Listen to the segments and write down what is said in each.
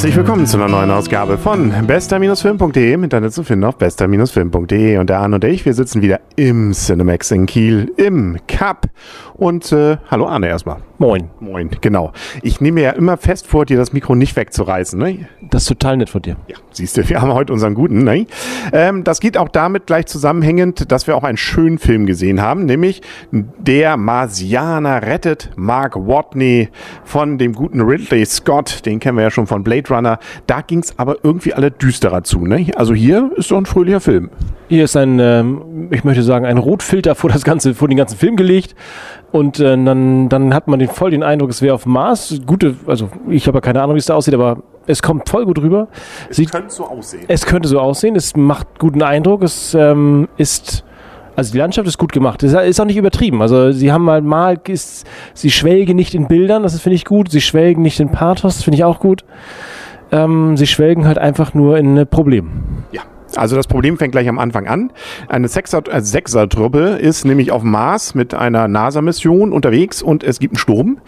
Herzlich willkommen zu einer neuen Ausgabe von bester-film.de im Internet zu finden auf bester-film.de und der Arne und ich, wir sitzen wieder im Cinemax in Kiel im Cup und äh, hallo Arne erstmal. Moin. Moin, genau. Ich nehme ja immer fest vor, dir das Mikro nicht wegzureißen. Ne? Das ist total nett von dir. Ja, siehst du, wir haben heute unseren guten. Ne? Ähm, das geht auch damit gleich zusammenhängend, dass wir auch einen schönen Film gesehen haben, nämlich Der Marsianer rettet Mark Watney von dem guten Ridley Scott. Den kennen wir ja schon von Blade Runner. Da ging es aber irgendwie alle düsterer zu. Ne? Also hier ist doch ein fröhlicher Film. Hier ist ein, ähm, ich möchte sagen, ein Rotfilter vor, das ganze, vor den ganzen Film gelegt. Und äh, dann, dann hat man den, voll den Eindruck, es wäre auf Mars. Gute, also ich habe ja keine Ahnung, wie es da aussieht, aber es kommt voll gut rüber. Es Sieht, könnte so aussehen. es könnte so aussehen, es macht guten Eindruck, es ähm, ist. Also die Landschaft ist gut gemacht. Es ist auch nicht übertrieben. Also sie haben mal mal ist, sie schwelgen nicht in Bildern, das finde ich gut. Sie schwelgen nicht in Pathos, das finde ich auch gut. Ähm, sie schwelgen halt einfach nur in Problemen. Ja. Also das Problem fängt gleich am Anfang an. Eine äh, Sechser-Truppe ist nämlich auf dem Mars mit einer NASA-Mission unterwegs und es gibt einen Sturm.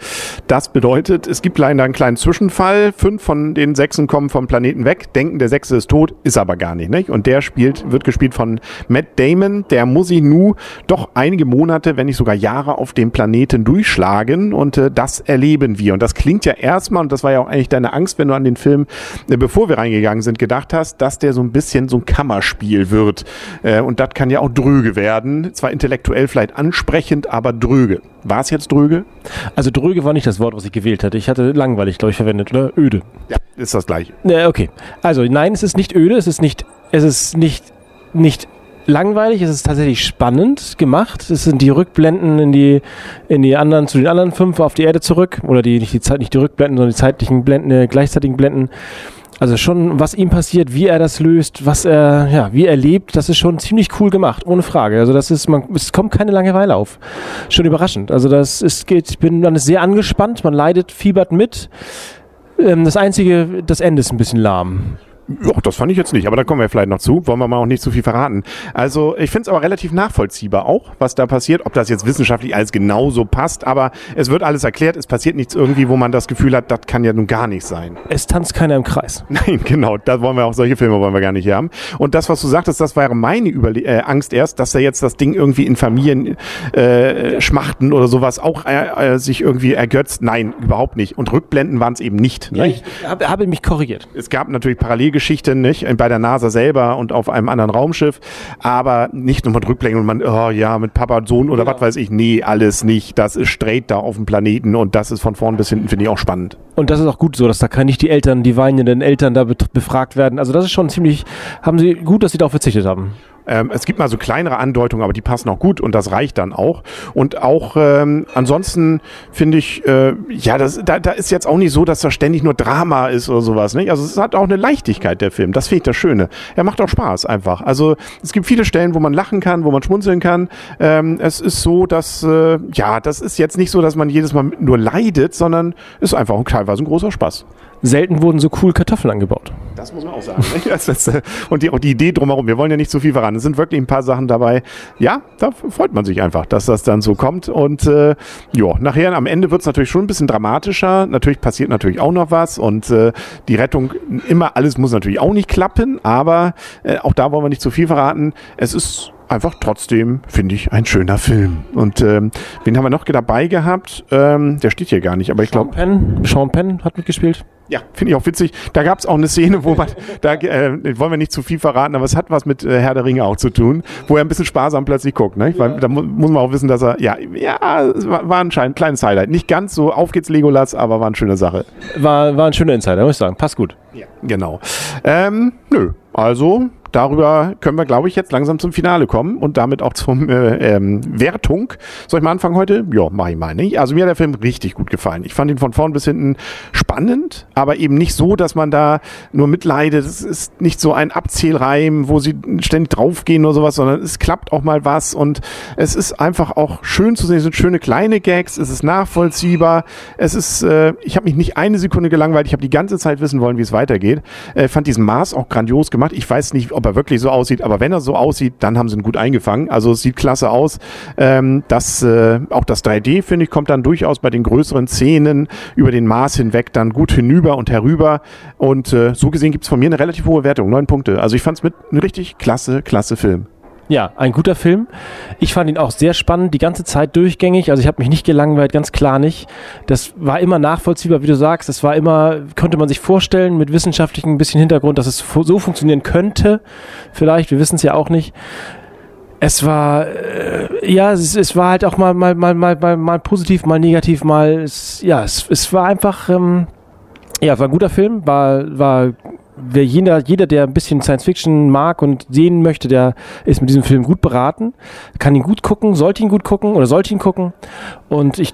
Das bedeutet, es gibt leider einen kleinen Zwischenfall. Fünf von den Sechsen kommen vom Planeten weg, denken, der Sechste ist tot, ist aber gar nicht. nicht? Und der spielt, wird gespielt von Matt Damon. Der muss sich nu doch einige Monate, wenn nicht sogar Jahre auf dem Planeten durchschlagen und äh, das erleben wir. Und das klingt ja erstmal, und das war ja auch eigentlich deine Angst, wenn du an den Film, äh, bevor wir reingegangen sind, gedacht hast, dass der so ein bisschen so ein Kammerspiel wird. Äh, und das kann ja auch dröge werden. Zwar intellektuell vielleicht ansprechend, aber dröge. War es jetzt dröge? Also dröge war nicht das Wort, was ich gewählt hatte. Ich hatte langweilig, glaube ich, verwendet, oder? Öde. Ja, ist das gleiche. Ja, okay. Also nein, es ist nicht öde, es ist nicht, es ist nicht, nicht langweilig, es ist tatsächlich spannend gemacht. Es sind die Rückblenden in die, in die anderen, zu den anderen fünf auf die Erde zurück. Oder die, nicht die Zeit, nicht die Rückblenden, sondern die zeitlichen Blenden, äh, gleichzeitigen Blenden. Also schon, was ihm passiert, wie er das löst, was er, ja, wie er lebt, das ist schon ziemlich cool gemacht, ohne Frage. Also das ist, man, es kommt keine Langeweile auf. Schon überraschend. Also das ist, geht, ich bin dann sehr angespannt, man leidet, fiebert mit. Ähm, das einzige, das Ende ist ein bisschen lahm. Ja, das fand ich jetzt nicht, aber da kommen wir vielleicht noch zu. Wollen wir mal auch nicht zu viel verraten. Also, ich finde es aber relativ nachvollziehbar auch, was da passiert. Ob das jetzt wissenschaftlich alles genauso passt, aber es wird alles erklärt. Es passiert nichts irgendwie, wo man das Gefühl hat, das kann ja nun gar nicht sein. Es tanzt keiner im Kreis. Nein, genau. Da wollen wir auch solche Filme wollen wir gar nicht haben. Und das, was du sagtest, das wäre meine Überle äh, Angst erst, dass er jetzt das Ding irgendwie in Familien äh, schmachten oder sowas auch äh, äh, sich irgendwie ergötzt. Nein, überhaupt nicht. Und Rückblenden waren es eben nicht. Ja, ne? ich habe, habe mich korrigiert. Es gab natürlich Parallelgeschichten, nicht? Bei der NASA selber und auf einem anderen Raumschiff, aber nicht nur mit Rückblenden und man, oh ja, mit Papa und Sohn oder Genau. was weiß ich. Nee, alles nicht. Das ist straight da auf dem Planeten und das ist von vorn bis hinten, finde ich auch spannend. Und das ist auch gut so, dass da kann nicht die Eltern, die weinenden Eltern da befragt werden. Also das ist schon ziemlich, haben sie gut, dass sie darauf verzichtet haben. Ähm, es gibt mal so kleinere Andeutungen, aber die passen auch gut und das reicht dann auch. Und auch ähm, ansonsten finde ich, äh, ja, das, da, da ist jetzt auch nicht so, dass da ständig nur Drama ist oder sowas. Nicht? Also es hat auch eine Leichtigkeit, der Film. Das finde ich das Schöne. Er macht auch Spaß einfach. Also es gibt viele Stellen, wo man lachen kann, wo man schmunzeln kann. Ähm, es ist so, dass, äh, ja, das ist jetzt nicht so, dass man jedes Mal nur leidet, sondern ist einfach teilweise ein großer Spaß. Selten wurden so cool Kartoffeln angebaut. Das muss man auch sagen. nicht? Das ist, äh, und die, auch die Idee drumherum. Wir wollen ja nicht zu viel verraten. Es sind wirklich ein paar Sachen dabei. Ja, da freut man sich einfach, dass das dann so kommt. Und äh, ja, nachher am Ende wird es natürlich schon ein bisschen dramatischer. Natürlich passiert natürlich auch noch was. Und äh, die Rettung, immer alles muss natürlich auch nicht klappen. Aber äh, auch da wollen wir nicht zu viel verraten. Es ist einfach trotzdem, finde ich, ein schöner Film. Und ähm, wen haben wir noch dabei gehabt? Ähm, der steht hier gar nicht, aber ich glaube. Penn, Sean Penn hat mitgespielt. Ja, finde ich auch witzig. Da gab es auch eine Szene, wo man, da äh, wollen wir nicht zu viel verraten, aber es hat was mit äh, Herr der Ringe auch zu tun, wo er ein bisschen sparsam plötzlich guckt. Ne? Weil, da mu muss man auch wissen, dass er, ja, ja, es war, war anscheinend ein kleines Highlight. Nicht ganz so, auf geht's Legolas, aber war eine schöne Sache. War, war ein schöner Insider, muss ich sagen. Passt gut. Ja. Genau. Ähm, nö, also darüber können wir, glaube ich, jetzt langsam zum Finale kommen und damit auch zum äh, ähm, Wertung. Soll ich mal anfangen heute? Ja, mach ich mal. Nicht? Also mir hat der Film richtig gut gefallen. Ich fand ihn von vorn bis hinten spannend, aber eben nicht so, dass man da nur mitleidet. Es ist nicht so ein Abzählreim, wo sie ständig draufgehen oder sowas, sondern es klappt auch mal was und es ist einfach auch schön zu sehen. Es sind schöne kleine Gags, es ist nachvollziehbar. Es ist, äh, ich habe mich nicht eine Sekunde gelangweilt. Ich habe die ganze Zeit wissen wollen, wie es weitergeht. Äh, fand diesen Mars auch grandios gemacht. Ich weiß nicht, ob ob er wirklich so aussieht, aber wenn er so aussieht, dann haben sie ihn gut eingefangen. Also es sieht klasse aus. Ähm, das, äh, auch das 3D, finde ich, kommt dann durchaus bei den größeren Szenen über den Mars hinweg dann gut hinüber und herüber. Und äh, so gesehen gibt es von mir eine relativ hohe Wertung, neun Punkte. Also ich fand es mit einem richtig klasse, klasse Film. Ja, ein guter Film. Ich fand ihn auch sehr spannend, die ganze Zeit durchgängig. Also ich habe mich nicht gelangweilt, ganz klar nicht. Das war immer nachvollziehbar, wie du sagst. Das war immer, konnte man sich vorstellen, mit wissenschaftlichem bisschen Hintergrund, dass es so funktionieren könnte. Vielleicht, wir wissen es ja auch nicht. Es war, äh, ja, es, es, war halt auch mal, mal, mal, mal, mal, mal positiv, mal negativ, mal, es, ja, es, es war einfach, ähm, ja, war ein guter Film, war, war wer jeder, jeder, der ein bisschen Science Fiction mag und sehen möchte, der ist mit diesem Film gut beraten, kann ihn gut gucken, sollte ihn gut gucken oder sollte ihn gucken. Und ich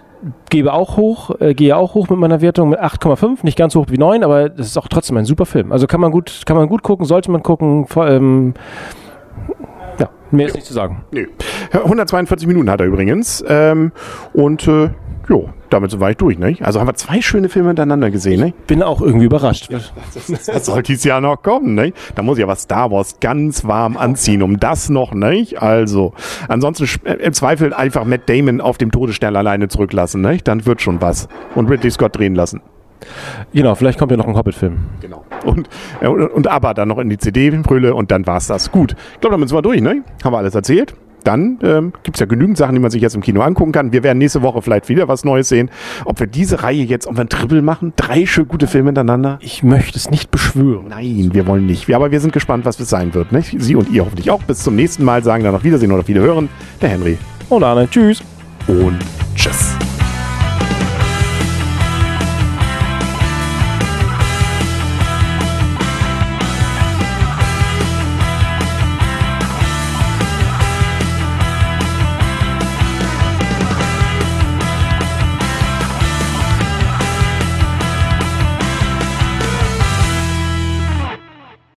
gebe auch hoch, äh, gehe auch hoch mit meiner Wertung mit 8,5, nicht ganz so hoch wie 9, aber das ist auch trotzdem ein super Film. Also kann man gut, kann man gut gucken, sollte man gucken. Vor, ähm, ja, mehr ist nicht zu sagen. Nee. 142 Minuten hat er übrigens. Ähm, und äh, Jo, damit war ich durch, ne? Also haben wir zwei schöne Filme hintereinander gesehen, ne? Bin auch irgendwie überrascht. Ja, das, das soll dieses Jahr noch kommen, ne? Da muss ich aber Star Wars ganz warm anziehen, um das noch, ne? Also, ansonsten äh, im Zweifel einfach Matt Damon auf dem Todesstern alleine zurücklassen, ne? Dann wird schon was. Und Ridley Scott drehen lassen. Genau, vielleicht kommt ja noch ein Hobbit-Film. Genau. Und, äh, und, und aber dann noch in die CD-Brille und dann war's das. Gut. Ich glaube, damit sind wir durch, ne? Haben wir alles erzählt? Dann ähm, gibt es ja genügend Sachen, die man sich jetzt im Kino angucken kann. Wir werden nächste Woche vielleicht wieder was Neues sehen. Ob wir diese Reihe jetzt, ob wir ein Triple machen, drei schön gute Filme hintereinander. Ich möchte es nicht beschwören. Nein, wir wollen nicht. aber wir sind gespannt, was es sein wird. Ne? Sie und ihr hoffentlich auch. Bis zum nächsten Mal sagen dann auf Wiedersehen oder viele hören. Der Henry. Und Arne. Tschüss. Und